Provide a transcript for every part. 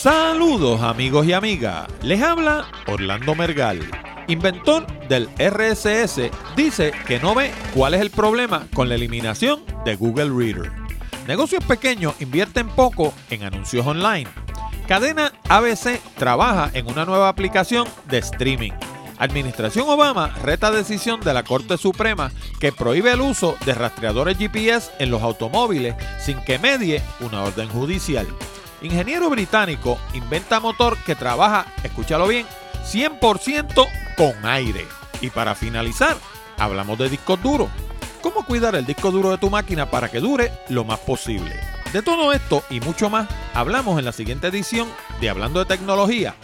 Saludos amigos y amigas, les habla Orlando Mergal, inventor del RSS, dice que no ve cuál es el problema con la eliminación de Google Reader. Negocios pequeños invierten poco en anuncios online. Cadena ABC trabaja en una nueva aplicación de streaming. Administración Obama reta decisión de la Corte Suprema que prohíbe el uso de rastreadores GPS en los automóviles sin que medie una orden judicial. Ingeniero británico inventa motor que trabaja, escúchalo bien, 100% con aire. Y para finalizar, hablamos de discos duros. ¿Cómo cuidar el disco duro de tu máquina para que dure lo más posible? De todo esto y mucho más hablamos en la siguiente edición de Hablando de Tecnología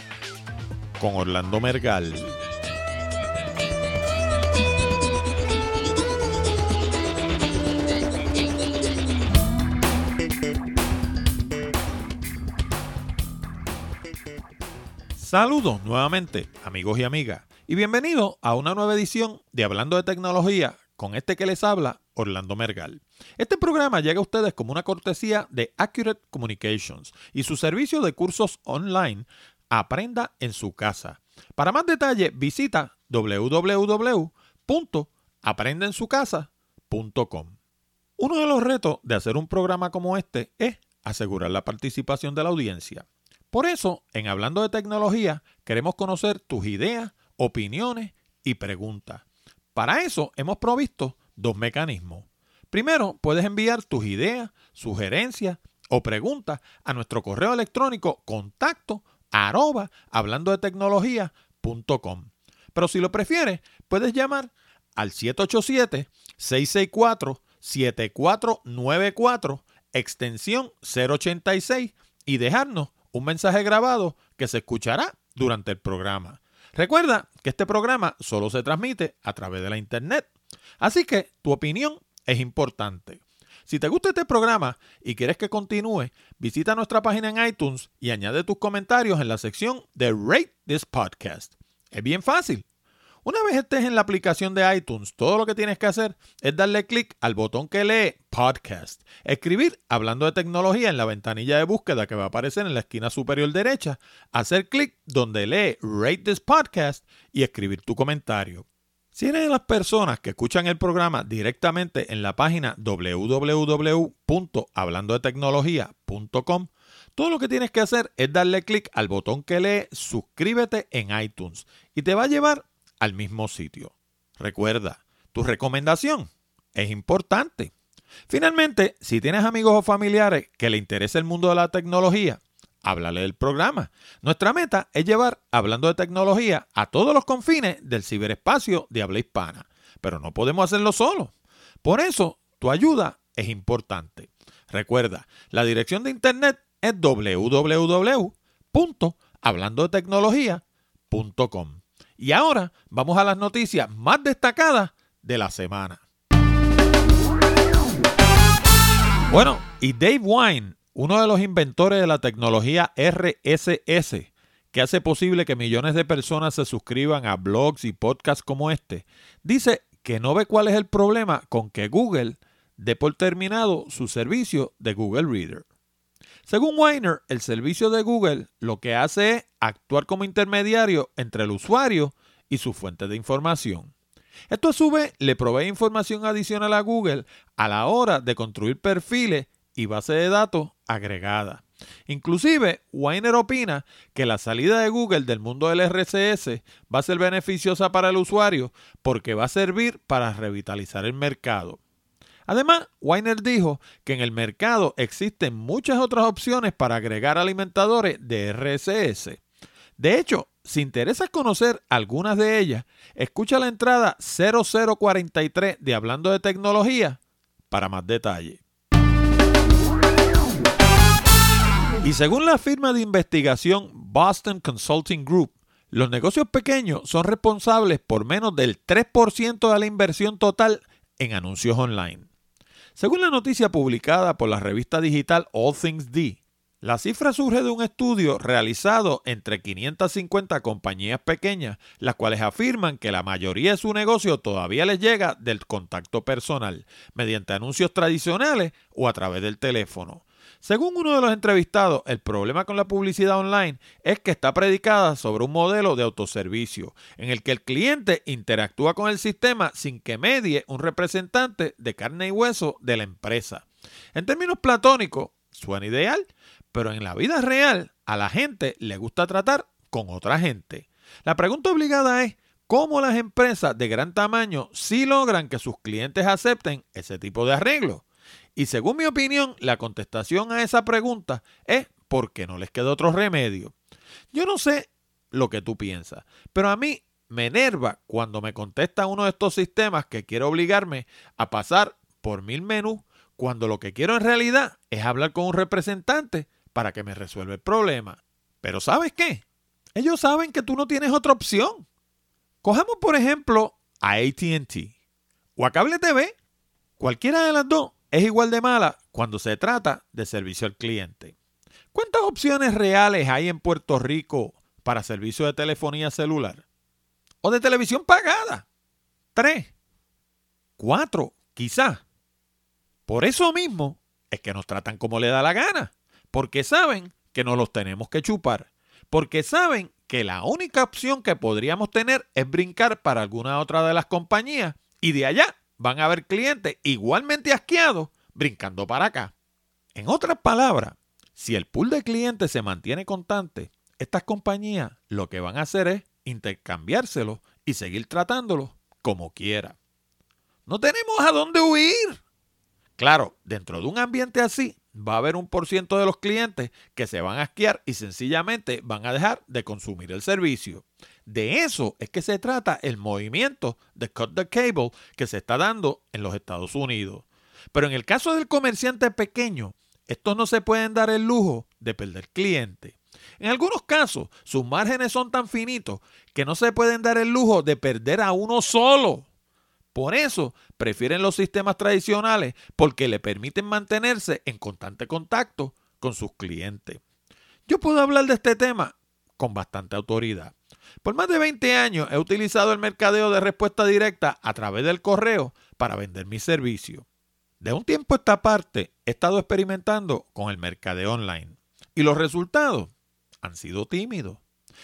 con Orlando Mergal. Saludos nuevamente, amigos y amigas, y bienvenidos a una nueva edición de Hablando de Tecnología con este que les habla, Orlando Mergal. Este programa llega a ustedes como una cortesía de Accurate Communications y su servicio de cursos online Aprenda en su casa. Para más detalles, visita www.aprendensucasa.com. Uno de los retos de hacer un programa como este es asegurar la participación de la audiencia. Por eso, en Hablando de Tecnología, queremos conocer tus ideas, opiniones y preguntas. Para eso hemos provisto dos mecanismos. Primero, puedes enviar tus ideas, sugerencias o preguntas a nuestro correo electrónico contacto arroba hablando de tecnología.com. Pero si lo prefieres, puedes llamar al 787-664-7494, extensión 086 y dejarnos un mensaje grabado que se escuchará durante el programa. Recuerda que este programa solo se transmite a través de la internet, así que tu opinión es importante. Si te gusta este programa y quieres que continúe, visita nuestra página en iTunes y añade tus comentarios en la sección de Rate This Podcast. Es bien fácil. Una vez estés en la aplicación de iTunes, todo lo que tienes que hacer es darle clic al botón que lee Podcast, escribir hablando de tecnología en la ventanilla de búsqueda que va a aparecer en la esquina superior derecha, hacer clic donde lee Rate this Podcast y escribir tu comentario. Si eres de las personas que escuchan el programa directamente en la página www.hablandodetecnología.com, todo lo que tienes que hacer es darle clic al botón que lee Suscríbete en iTunes y te va a llevar al mismo sitio. Recuerda, tu recomendación es importante. Finalmente, si tienes amigos o familiares que le interesa el mundo de la tecnología, háblale del programa. Nuestra meta es llevar hablando de tecnología a todos los confines del ciberespacio de habla hispana, pero no podemos hacerlo solo. Por eso, tu ayuda es importante. Recuerda, la dirección de internet es www.hablandodetecnología.com. Y ahora vamos a las noticias más destacadas de la semana. Bueno, y Dave Wine, uno de los inventores de la tecnología RSS, que hace posible que millones de personas se suscriban a blogs y podcasts como este, dice que no ve cuál es el problema con que Google dé por terminado su servicio de Google Reader. Según Weiner, el servicio de Google lo que hace es actuar como intermediario entre el usuario y su fuente de información. Esto a su vez le provee información adicional a Google a la hora de construir perfiles y bases de datos agregadas. Inclusive, Weiner opina que la salida de Google del mundo del RCS va a ser beneficiosa para el usuario porque va a servir para revitalizar el mercado. Además, Weiner dijo que en el mercado existen muchas otras opciones para agregar alimentadores de RSS. De hecho, si interesas conocer algunas de ellas, escucha la entrada 0043 de Hablando de Tecnología para más detalle. Y según la firma de investigación Boston Consulting Group, los negocios pequeños son responsables por menos del 3% de la inversión total en anuncios online. Según la noticia publicada por la revista digital All Things D, la cifra surge de un estudio realizado entre 550 compañías pequeñas, las cuales afirman que la mayoría de su negocio todavía les llega del contacto personal, mediante anuncios tradicionales o a través del teléfono. Según uno de los entrevistados, el problema con la publicidad online es que está predicada sobre un modelo de autoservicio, en el que el cliente interactúa con el sistema sin que medie un representante de carne y hueso de la empresa. En términos platónicos, suena ideal, pero en la vida real a la gente le gusta tratar con otra gente. La pregunta obligada es, ¿cómo las empresas de gran tamaño sí logran que sus clientes acepten ese tipo de arreglo? Y según mi opinión, la contestación a esa pregunta es porque no les queda otro remedio. Yo no sé lo que tú piensas, pero a mí me enerva cuando me contesta uno de estos sistemas que quiere obligarme a pasar por mil menús cuando lo que quiero en realidad es hablar con un representante para que me resuelva el problema. Pero ¿sabes qué? Ellos saben que tú no tienes otra opción. Cojamos por ejemplo a ATT o a Cable TV. Cualquiera de las dos es igual de mala cuando se trata de servicio al cliente. ¿Cuántas opciones reales hay en Puerto Rico para servicio de telefonía celular? ¿O de televisión pagada? Tres. Cuatro, quizás. Por eso mismo es que nos tratan como le da la gana. Porque saben que nos los tenemos que chupar. Porque saben que la única opción que podríamos tener es brincar para alguna otra de las compañías y de allá van a haber clientes igualmente asqueados brincando para acá. En otras palabras, si el pool de clientes se mantiene constante, estas compañías lo que van a hacer es intercambiárselo y seguir tratándolo como quiera. No tenemos a dónde huir. Claro, dentro de un ambiente así, va a haber un por ciento de los clientes que se van a asquear y sencillamente van a dejar de consumir el servicio. De eso es que se trata el movimiento de cut the cable que se está dando en los Estados Unidos. Pero en el caso del comerciante pequeño, estos no se pueden dar el lujo de perder cliente. En algunos casos, sus márgenes son tan finitos que no se pueden dar el lujo de perder a uno solo. Por eso prefieren los sistemas tradicionales porque le permiten mantenerse en constante contacto con sus clientes. Yo puedo hablar de este tema con bastante autoridad. Por más de 20 años he utilizado el mercadeo de respuesta directa a través del correo para vender mi servicio. De un tiempo a esta parte he estado experimentando con el mercadeo online y los resultados han sido tímidos.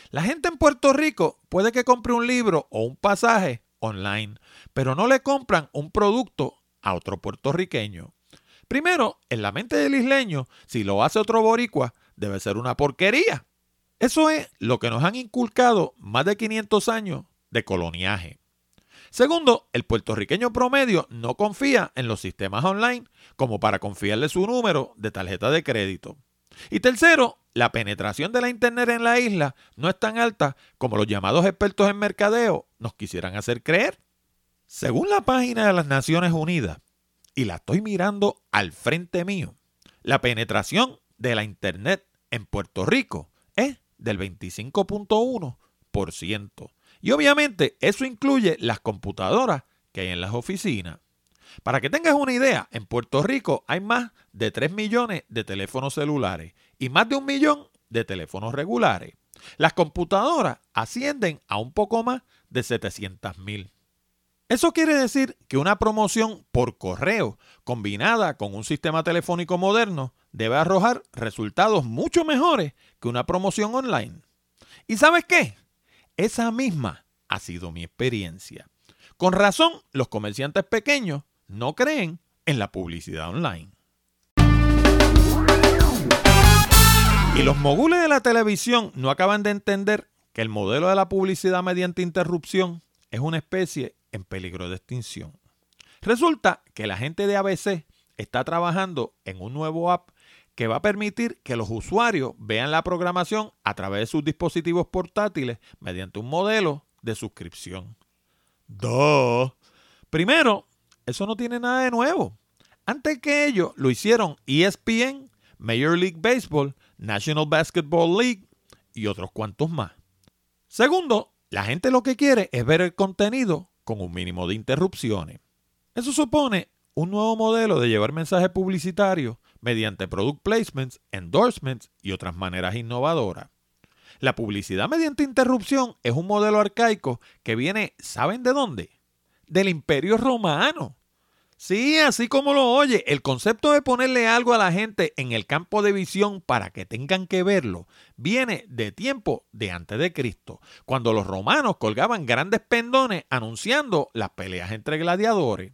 La gente en Puerto Rico puede que compre un libro o un pasaje online, pero no le compran un producto a otro puertorriqueño. Primero, en la mente del isleño, si lo hace otro boricua, debe ser una porquería. Eso es lo que nos han inculcado más de 500 años de coloniaje. Segundo, el puertorriqueño promedio no confía en los sistemas online como para confiarle su número de tarjeta de crédito. Y tercero, la penetración de la Internet en la isla no es tan alta como los llamados expertos en mercadeo nos quisieran hacer creer. Según la página de las Naciones Unidas, y la estoy mirando al frente mío, la penetración de la Internet en Puerto Rico es del 25.1%. Y obviamente eso incluye las computadoras que hay en las oficinas. Para que tengas una idea, en Puerto Rico hay más de 3 millones de teléfonos celulares y más de un millón de teléfonos regulares. Las computadoras ascienden a un poco más de 700 mil. Eso quiere decir que una promoción por correo combinada con un sistema telefónico moderno debe arrojar resultados mucho mejores que una promoción online. ¿Y sabes qué? Esa misma ha sido mi experiencia. Con razón, los comerciantes pequeños no creen en la publicidad online. Y los mogules de la televisión no acaban de entender que el modelo de la publicidad mediante interrupción es una especie en peligro de extinción. Resulta que la gente de ABC está trabajando en un nuevo app que va a permitir que los usuarios vean la programación a través de sus dispositivos portátiles mediante un modelo de suscripción. ¡Duh! Primero, eso no tiene nada de nuevo. Antes que ello, lo hicieron ESPN, Major League Baseball, National Basketball League y otros cuantos más. Segundo, la gente lo que quiere es ver el contenido con un mínimo de interrupciones. Eso supone un nuevo modelo de llevar mensajes publicitarios mediante product placements, endorsements y otras maneras innovadoras. La publicidad mediante interrupción es un modelo arcaico que viene, ¿saben de dónde? Del Imperio Romano. Sí, así como lo oye, el concepto de ponerle algo a la gente en el campo de visión para que tengan que verlo viene de tiempo de antes de Cristo, cuando los romanos colgaban grandes pendones anunciando las peleas entre gladiadores.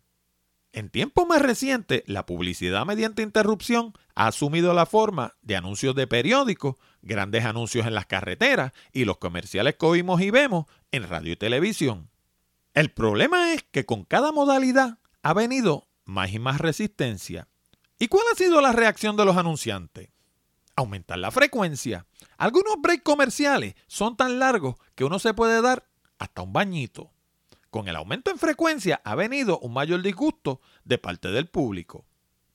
En tiempos más recientes, la publicidad mediante interrupción ha asumido la forma de anuncios de periódicos, grandes anuncios en las carreteras y los comerciales que oímos y vemos en radio y televisión. El problema es que con cada modalidad ha venido más y más resistencia. ¿Y cuál ha sido la reacción de los anunciantes? Aumentar la frecuencia. Algunos breaks comerciales son tan largos que uno se puede dar hasta un bañito. Con el aumento en frecuencia ha venido un mayor disgusto de parte del público.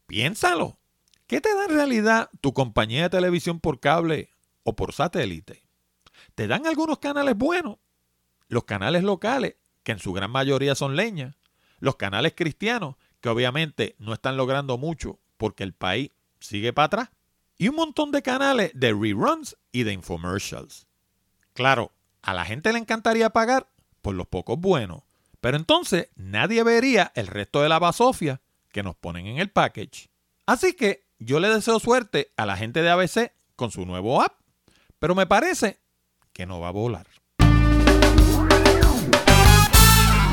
Piénsalo. ¿Qué te da en realidad tu compañía de televisión por cable o por satélite? Te dan algunos canales buenos, los canales locales, que en su gran mayoría son leña, los canales cristianos, que obviamente no están logrando mucho porque el país sigue para atrás, y un montón de canales de reruns y de infomercials. Claro, a la gente le encantaría pagar por los pocos buenos, pero entonces nadie vería el resto de la basofia que nos ponen en el package. Así que yo le deseo suerte a la gente de ABC con su nuevo app, pero me parece que no va a volar.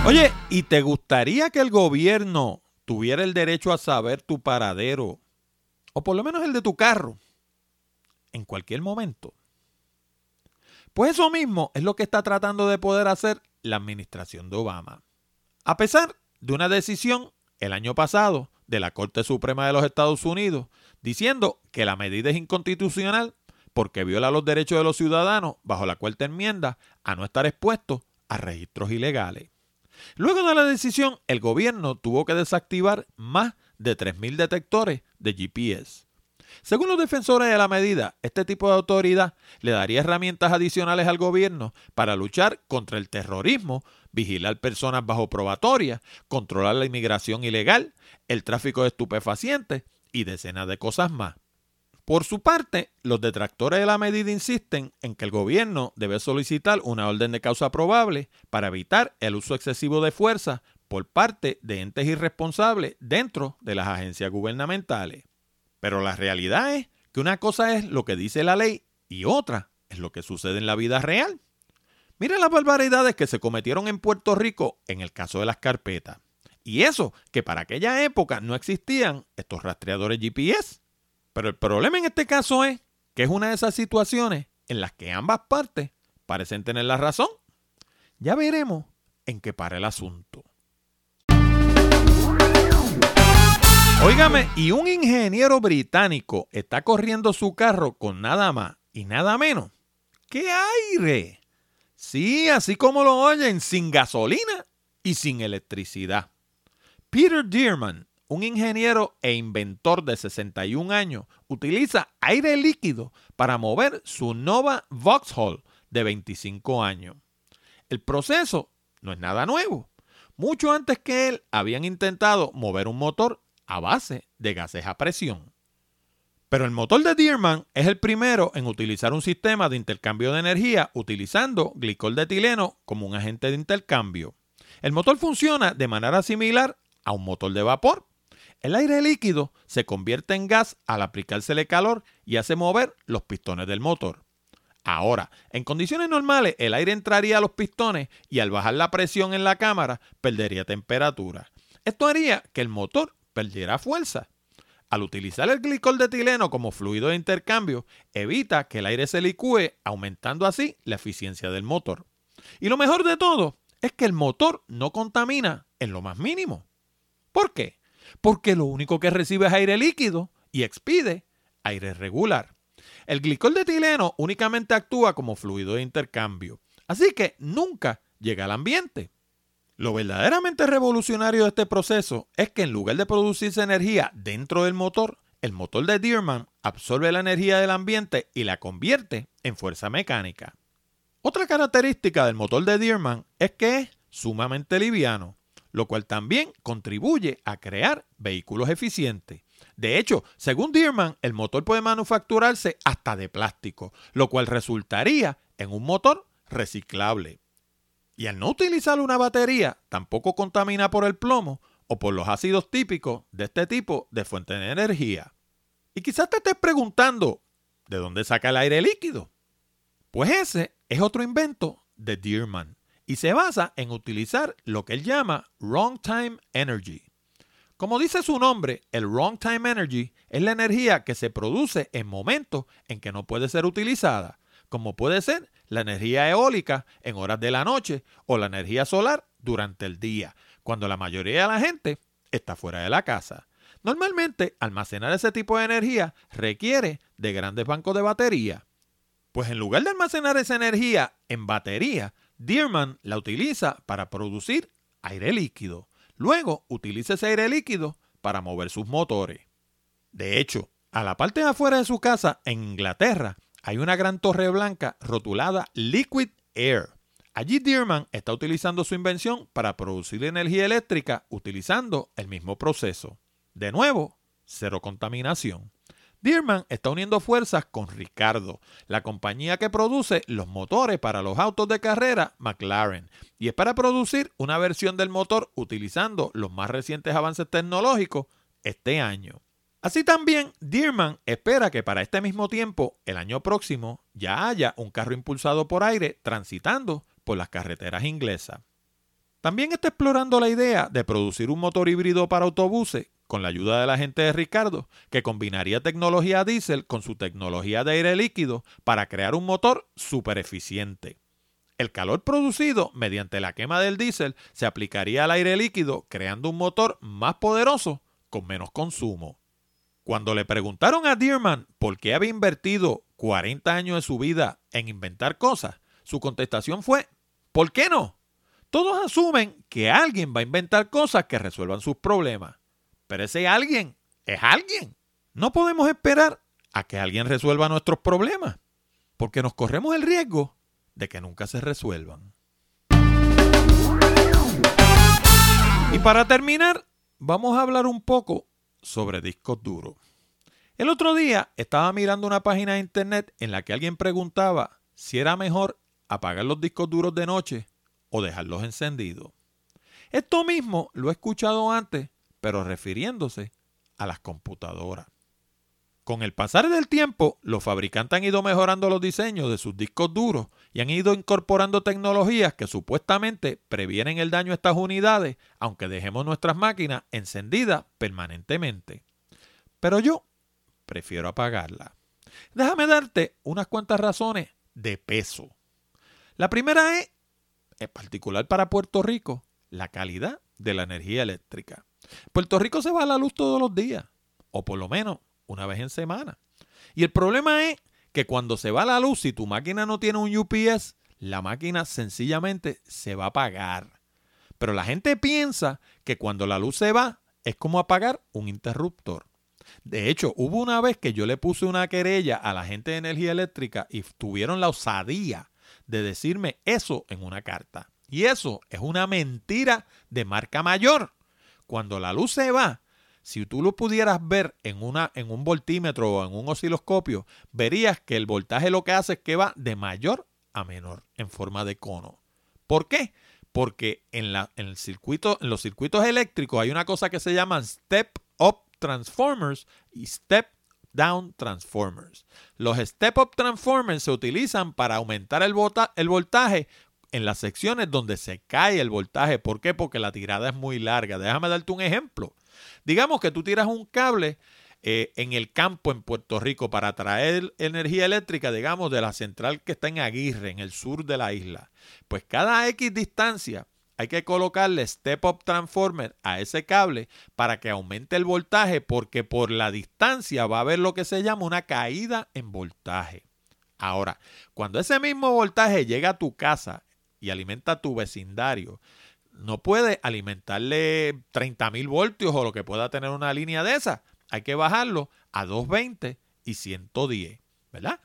Oye, ¿y te gustaría que el gobierno tuviera el derecho a saber tu paradero? O por lo menos el de tu carro. En cualquier momento. Pues eso mismo es lo que está tratando de poder hacer la administración de Obama. A pesar de una decisión el año pasado de la Corte Suprema de los Estados Unidos diciendo que la medida es inconstitucional porque viola los derechos de los ciudadanos bajo la cuarta enmienda a no estar expuestos a registros ilegales. Luego de la decisión, el gobierno tuvo que desactivar más de 3.000 detectores de GPS. Según los defensores de la medida, este tipo de autoridad le daría herramientas adicionales al gobierno para luchar contra el terrorismo, vigilar personas bajo probatoria, controlar la inmigración ilegal, el tráfico de estupefacientes y decenas de cosas más. Por su parte, los detractores de la medida insisten en que el gobierno debe solicitar una orden de causa probable para evitar el uso excesivo de fuerza por parte de entes irresponsables dentro de las agencias gubernamentales. Pero la realidad es que una cosa es lo que dice la ley y otra es lo que sucede en la vida real. Mira las barbaridades que se cometieron en Puerto Rico en el caso de las carpetas. Y eso, que para aquella época no existían estos rastreadores GPS. Pero el problema en este caso es que es una de esas situaciones en las que ambas partes parecen tener la razón. Ya veremos en qué para el asunto. Óigame, y un ingeniero británico está corriendo su carro con nada más y nada menos que aire. Sí, así como lo oyen, sin gasolina y sin electricidad. Peter Dearman un ingeniero e inventor de 61 años utiliza aire líquido para mover su Nova Vauxhall de 25 años. El proceso no es nada nuevo. Mucho antes que él habían intentado mover un motor a base de gases a presión. Pero el motor de Dearman es el primero en utilizar un sistema de intercambio de energía utilizando glicol de etileno como un agente de intercambio. El motor funciona de manera similar a un motor de vapor, el aire líquido se convierte en gas al aplicársele calor y hace mover los pistones del motor. Ahora, en condiciones normales, el aire entraría a los pistones y al bajar la presión en la cámara perdería temperatura. Esto haría que el motor perdiera fuerza. Al utilizar el glicol de etileno como fluido de intercambio, evita que el aire se licúe, aumentando así la eficiencia del motor. Y lo mejor de todo es que el motor no contamina en lo más mínimo. ¿Por qué? Porque lo único que recibe es aire líquido y expide aire regular. El glicol de etileno únicamente actúa como fluido de intercambio, así que nunca llega al ambiente. Lo verdaderamente revolucionario de este proceso es que en lugar de producirse energía dentro del motor, el motor de Dearman absorbe la energía del ambiente y la convierte en fuerza mecánica. Otra característica del motor de Dearman es que es sumamente liviano lo cual también contribuye a crear vehículos eficientes. De hecho, según Dearman, el motor puede manufacturarse hasta de plástico, lo cual resultaría en un motor reciclable. Y al no utilizar una batería, tampoco contamina por el plomo o por los ácidos típicos de este tipo de fuente de energía. Y quizás te estés preguntando, ¿de dónde saca el aire líquido? Pues ese es otro invento de Dearman y se basa en utilizar lo que él llama Wrong Time Energy. Como dice su nombre, el Wrong Time Energy es la energía que se produce en momentos en que no puede ser utilizada, como puede ser la energía eólica en horas de la noche o la energía solar durante el día, cuando la mayoría de la gente está fuera de la casa. Normalmente, almacenar ese tipo de energía requiere de grandes bancos de batería. Pues en lugar de almacenar esa energía en batería, Dearman la utiliza para producir aire líquido. Luego utiliza ese aire líquido para mover sus motores. De hecho, a la parte de afuera de su casa, en Inglaterra, hay una gran torre blanca rotulada Liquid Air. Allí Dearman está utilizando su invención para producir energía eléctrica utilizando el mismo proceso. De nuevo, cero contaminación. Dearman está uniendo fuerzas con Ricardo, la compañía que produce los motores para los autos de carrera McLaren, y es para producir una versión del motor utilizando los más recientes avances tecnológicos este año. Así también, Dearman espera que para este mismo tiempo, el año próximo, ya haya un carro impulsado por aire transitando por las carreteras inglesas. También está explorando la idea de producir un motor híbrido para autobuses con la ayuda de la gente de Ricardo, que combinaría tecnología diésel con su tecnología de aire líquido para crear un motor súper eficiente. El calor producido mediante la quema del diésel se aplicaría al aire líquido, creando un motor más poderoso con menos consumo. Cuando le preguntaron a Dearman por qué había invertido 40 años de su vida en inventar cosas, su contestación fue, ¿por qué no? Todos asumen que alguien va a inventar cosas que resuelvan sus problemas. Pero ese alguien es alguien. No podemos esperar a que alguien resuelva nuestros problemas, porque nos corremos el riesgo de que nunca se resuelvan. Y para terminar, vamos a hablar un poco sobre discos duros. El otro día estaba mirando una página de internet en la que alguien preguntaba si era mejor apagar los discos duros de noche o dejarlos encendidos. Esto mismo lo he escuchado antes, pero refiriéndose a las computadoras. Con el pasar del tiempo, los fabricantes han ido mejorando los diseños de sus discos duros y han ido incorporando tecnologías que supuestamente previenen el daño a estas unidades, aunque dejemos nuestras máquinas encendidas permanentemente. Pero yo prefiero apagarla. Déjame darte unas cuantas razones de peso. La primera es, en particular para Puerto Rico, la calidad de la energía eléctrica. Puerto Rico se va a la luz todos los días, o por lo menos una vez en semana. Y el problema es que cuando se va la luz, si tu máquina no tiene un UPS, la máquina sencillamente se va a apagar. Pero la gente piensa que cuando la luz se va es como apagar un interruptor. De hecho, hubo una vez que yo le puse una querella a la gente de energía eléctrica y tuvieron la osadía de decirme eso en una carta. Y eso es una mentira de marca mayor. Cuando la luz se va, si tú lo pudieras ver en, una, en un voltímetro o en un osciloscopio, verías que el voltaje lo que hace es que va de mayor a menor en forma de cono. ¿Por qué? Porque en, la, en, el circuito, en los circuitos eléctricos hay una cosa que se llaman step up transformers y step down transformers. Los step up transformers se utilizan para aumentar el, el voltaje en las secciones donde se cae el voltaje. ¿Por qué? Porque la tirada es muy larga. Déjame darte un ejemplo. Digamos que tú tiras un cable eh, en el campo en Puerto Rico para traer energía eléctrica, digamos, de la central que está en Aguirre, en el sur de la isla. Pues cada X distancia hay que colocarle step up transformer a ese cable para que aumente el voltaje porque por la distancia va a haber lo que se llama una caída en voltaje. Ahora, cuando ese mismo voltaje llega a tu casa y alimenta tu vecindario, no puede alimentarle 30 mil voltios o lo que pueda tener una línea de esa. Hay que bajarlo a 220 y 110, ¿verdad?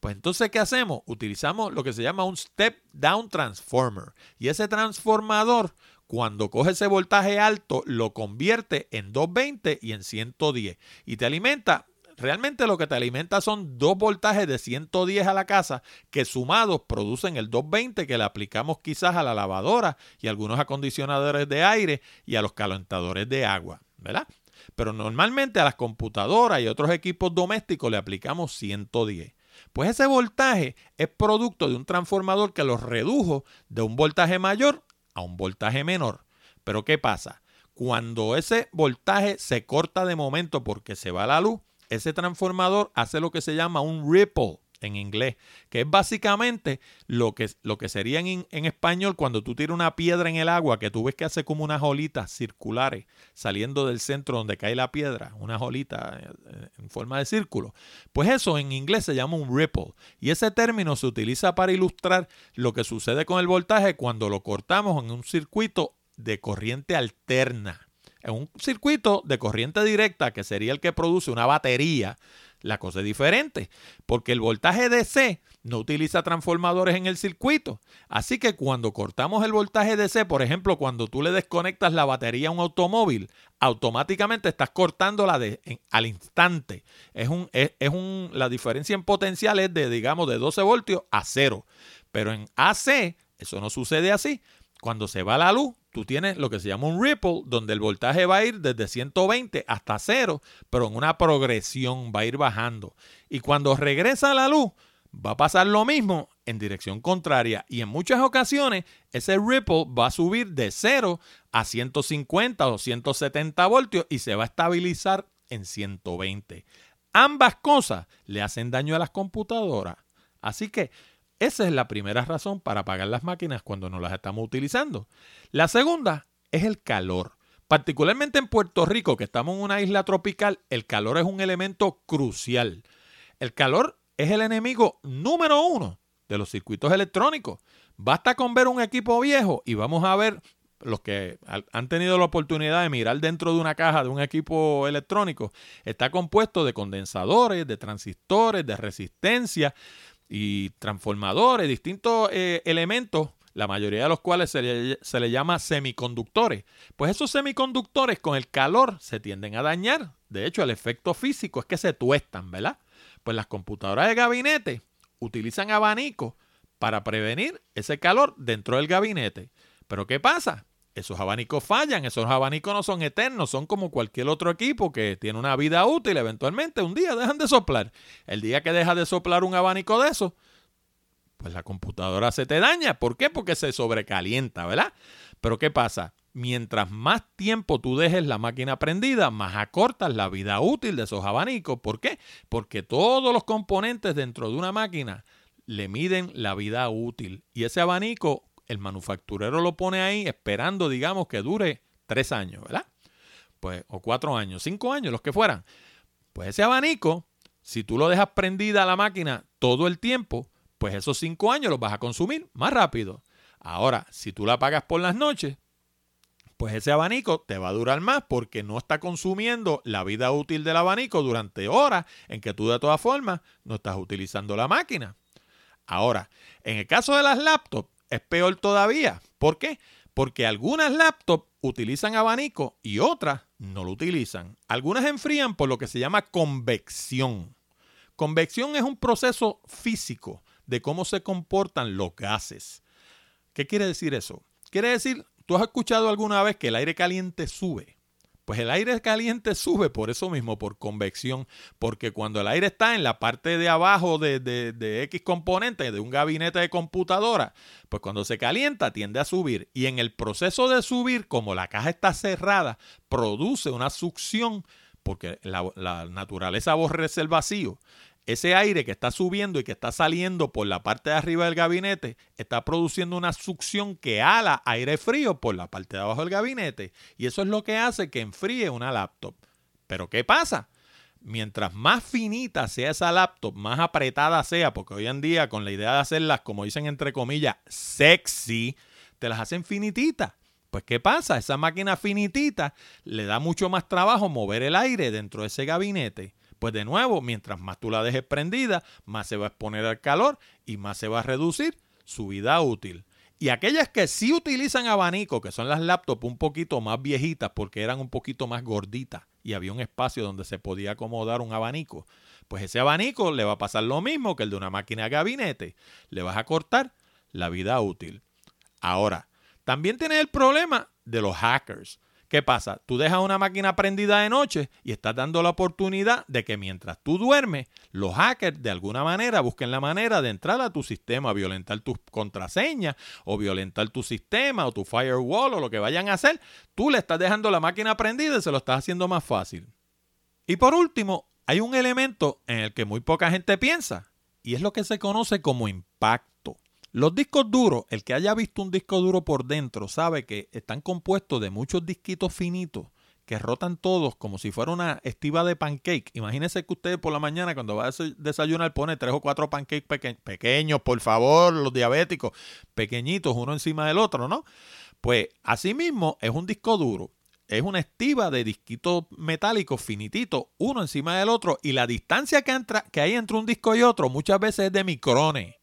Pues entonces, ¿qué hacemos? Utilizamos lo que se llama un step down transformer. Y ese transformador, cuando coge ese voltaje alto, lo convierte en 220 y en 110. Y te alimenta realmente lo que te alimenta son dos voltajes de 110 a la casa que sumados producen el 220 que le aplicamos quizás a la lavadora y algunos acondicionadores de aire y a los calentadores de agua, ¿verdad? Pero normalmente a las computadoras y otros equipos domésticos le aplicamos 110. Pues ese voltaje es producto de un transformador que los redujo de un voltaje mayor a un voltaje menor. Pero ¿qué pasa? Cuando ese voltaje se corta de momento porque se va la luz, ese transformador hace lo que se llama un ripple en inglés, que es básicamente lo que, lo que sería en, español cuando tú tiras una piedra en el agua, que tú ves que hace como unas olitas circulares saliendo del centro donde cae la piedra, unas olitas eh, en forma de círculo. Pues eso en inglés se llama un ripple. Y ese término se utiliza para ilustrar lo que sucede con el voltaje cuando lo cortamos en un circuito de corriente alterna. En un circuito de corriente directa, que sería el que produce una batería, la cosa es diferente, porque el voltaje DC no utiliza transformadores en el circuito. Así que cuando cortamos el voltaje DC, por ejemplo, cuando tú le desconectas la batería a un automóvil, automáticamente estás cortándola de, al instante. Es un, es, es un, la diferencia en potencial es de, digamos, de 12 voltios a cero. Pero en AC eso no sucede así. Cuando se va la luz, tú tienes lo que se llama un ripple, donde el voltaje va a ir desde 120 hasta cero, pero en una progresión va a ir bajando. Y cuando regresa la luz, va a pasar lo mismo en dirección contraria. Y en muchas ocasiones, ese ripple va a subir de 0 a 150 o 170 voltios y se va a estabilizar en 120. Ambas cosas le hacen daño a las computadoras. Así que esa es la primera razón para apagar las máquinas cuando no las estamos utilizando. La segunda es el calor. Particularmente en Puerto Rico, que estamos en una isla tropical, el calor es un elemento crucial. El calor es el enemigo número uno de los circuitos electrónicos. Basta con ver un equipo viejo y vamos a ver los que han tenido la oportunidad de mirar dentro de una caja de un equipo electrónico, está compuesto de condensadores, de transistores, de resistencia, y transformadores, distintos eh, elementos, la mayoría de los cuales se le, se le llama semiconductores. Pues esos semiconductores con el calor se tienden a dañar. De hecho, el efecto físico es que se tuestan, ¿verdad? Pues las computadoras de gabinete utilizan abanicos para prevenir ese calor dentro del gabinete. Pero ¿qué pasa? Esos abanicos fallan, esos abanicos no son eternos, son como cualquier otro equipo que tiene una vida útil, eventualmente un día dejan de soplar. El día que deja de soplar un abanico de esos, pues la computadora se te daña. ¿Por qué? Porque se sobrecalienta, ¿verdad? Pero ¿qué pasa? Mientras más tiempo tú dejes la máquina prendida, más acortas la vida útil de esos abanicos. ¿Por qué? Porque todos los componentes dentro de una máquina le miden la vida útil. Y ese abanico el manufacturero lo pone ahí esperando, digamos, que dure tres años, ¿verdad? Pues, o cuatro años, cinco años, los que fueran. Pues ese abanico, si tú lo dejas prendida a la máquina todo el tiempo, pues esos cinco años los vas a consumir más rápido. Ahora, si tú la apagas por las noches, pues ese abanico te va a durar más porque no está consumiendo la vida útil del abanico durante horas en que tú de todas formas no estás utilizando la máquina. Ahora, en el caso de las laptops, es peor todavía. ¿Por qué? Porque algunas laptops utilizan abanico y otras no lo utilizan. Algunas enfrían por lo que se llama convección. Convección es un proceso físico de cómo se comportan los gases. ¿Qué quiere decir eso? Quiere decir, tú has escuchado alguna vez que el aire caliente sube. Pues el aire caliente sube por eso mismo, por convección, porque cuando el aire está en la parte de abajo de, de, X componente de un gabinete de computadora, pues cuando se calienta tiende a subir. Y en el proceso de subir, como la caja está cerrada, produce una succión porque la, la naturaleza aborrece el vacío ese aire que está subiendo y que está saliendo por la parte de arriba del gabinete está produciendo una succión que ala aire frío por la parte de abajo del gabinete. Y eso es lo que hace que enfríe una laptop. Pero ¿qué pasa? Mientras más finita sea esa laptop, más apretada sea, porque hoy en día con la idea de hacerlas, como dicen entre comillas, sexy, te las hacen finititas. Pues ¿qué pasa? Esa máquina finitita le da mucho más trabajo mover el aire dentro de ese gabinete. Pues de nuevo, mientras más tú la dejes prendida, más se va a exponer al calor y más se va a reducir su vida útil. Y aquellas que sí utilizan abanico, que son las laptops un poquito más viejitas porque eran un poquito más gorditas y había un espacio donde se podía acomodar un abanico. Pues ese abanico le va a pasar lo mismo que el de una máquina de gabinete. Le vas a cortar la vida útil. Ahora, también tienes el problema de los hackers. ¿Qué pasa? Tú dejas una máquina prendida de noche y estás dando la oportunidad de que mientras tú duermes, los hackers de alguna manera busquen la manera de entrar a tu sistema, violentar tus contraseñas o violentar tu sistema o tu firewall o lo que vayan a hacer. Tú le estás dejando la máquina prendida y se lo estás haciendo más fácil. Y por último, hay un elemento en el que muy poca gente piensa y es lo que se conoce como impacto. Los discos duros, el que haya visto un disco duro por dentro sabe que están compuestos de muchos disquitos finitos que rotan todos como si fuera una estiva de pancake. Imagínense que usted por la mañana cuando va a desayunar pone tres o cuatro pancakes pequeños, por favor, los diabéticos, pequeñitos, uno encima del otro, ¿no? Pues asimismo es un disco duro. Es una estiva de disquitos metálicos finititos, uno encima del otro, y la distancia que, que hay entre un disco y otro muchas veces es de micrones.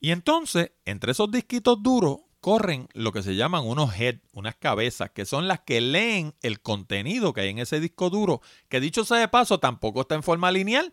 Y entonces, entre esos disquitos duros, corren lo que se llaman unos head, unas cabezas, que son las que leen el contenido que hay en ese disco duro, que dicho sea de paso, tampoco está en forma lineal.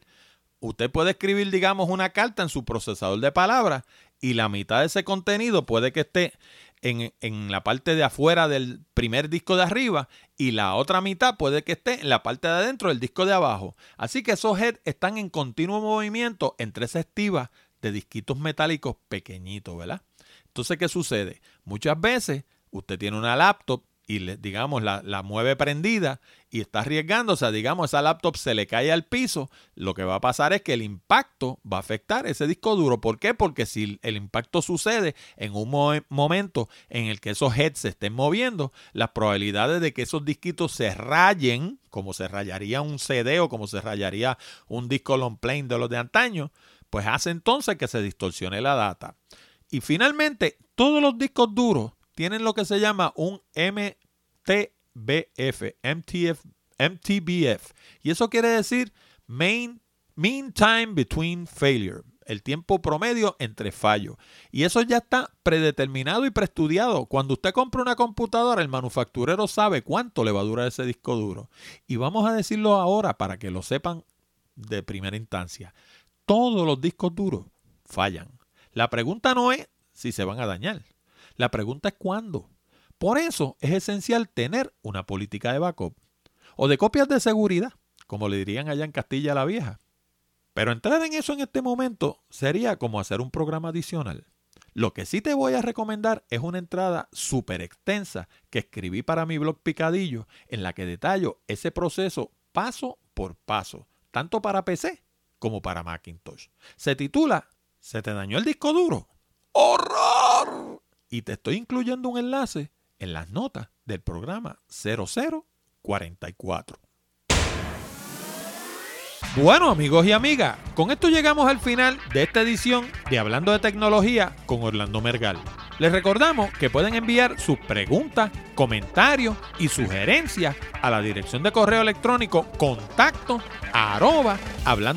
Usted puede escribir, digamos, una carta en su procesador de palabras y la mitad de ese contenido puede que esté en, en, la parte de afuera del primer disco de arriba y la otra mitad puede que esté en la parte de adentro del disco de abajo. Así que esos heads están en continuo movimiento entre esa estiva de disquitos metálicos pequeñitos, ¿verdad? Entonces, ¿qué sucede? Muchas veces usted tiene una laptop y le, digamos la, la, mueve prendida y está arriesgando, o sea, digamos, esa laptop se le cae al piso, lo que va a pasar es que el impacto va a afectar ese disco duro. ¿Por qué? Porque si el impacto sucede en un momento en el que esos heads se estén moviendo, las probabilidades de que esos disquitos se rayen, como se rayaría un CD o como se rayaría un disco long plane de los de antaño, pues hace entonces que se distorsione la data. Y finalmente, todos los discos duros tienen lo que se llama un MTBF, MTF, MTBF. Y eso quiere decir Mean Time Between Failure, el tiempo promedio entre fallos. Y eso ya está predeterminado y preestudiado. Cuando usted compra una computadora, el manufacturero sabe cuánto le va a durar ese disco duro. Y vamos a decirlo ahora para que lo sepan de primera instancia todos los discos duros fallan. La pregunta no es si se van a dañar. La pregunta es cuándo. Por eso es esencial tener una política de backup o de copias de seguridad, como le dirían allá en Castilla la Vieja. Pero entrar en eso en este momento sería como hacer un programa adicional. Lo que sí te voy a recomendar es una entrada súper extensa que escribí para mi blog Picadillo, en la que detallo ese proceso paso por paso, tanto para PC como para Macintosh. Se titula ¿Se te dañó el disco duro? ¡Horror! Y te estoy incluyendo un enlace en las notas del programa 0044. Bueno amigos y amigas, con esto llegamos al final de esta edición de Hablando de Tecnología con Orlando Mergal. Les recordamos que pueden enviar sus preguntas, comentarios y sugerencias a la dirección de correo electrónico contacto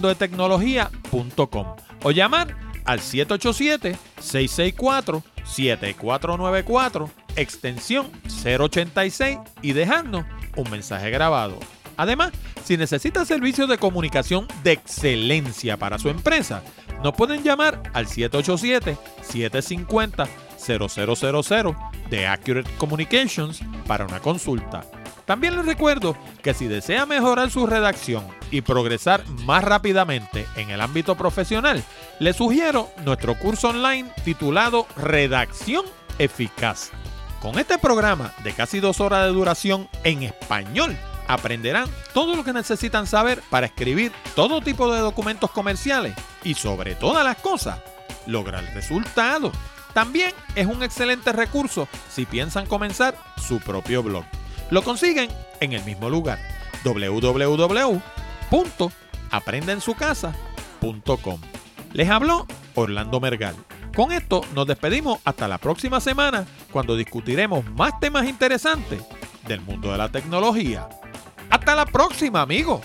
de tecnología.com o llamar al 787-664-7494, extensión 086 y dejarnos un mensaje grabado. Además, si necesita servicios de comunicación de excelencia para su empresa, nos pueden llamar al 787 750 0000 de Accurate Communications para una consulta. También les recuerdo que si desea mejorar su redacción y progresar más rápidamente en el ámbito profesional, le sugiero nuestro curso online titulado Redacción Eficaz. Con este programa de casi dos horas de duración en español, aprenderán todo lo que necesitan saber para escribir todo tipo de documentos comerciales y sobre todas las cosas, lograr resultados. También es un excelente recurso si piensan comenzar su propio blog. Lo consiguen en el mismo lugar www.aprendensucasa.com. Les habló Orlando Mergal. Con esto nos despedimos hasta la próxima semana cuando discutiremos más temas interesantes del mundo de la tecnología. Hasta la próxima, amigos.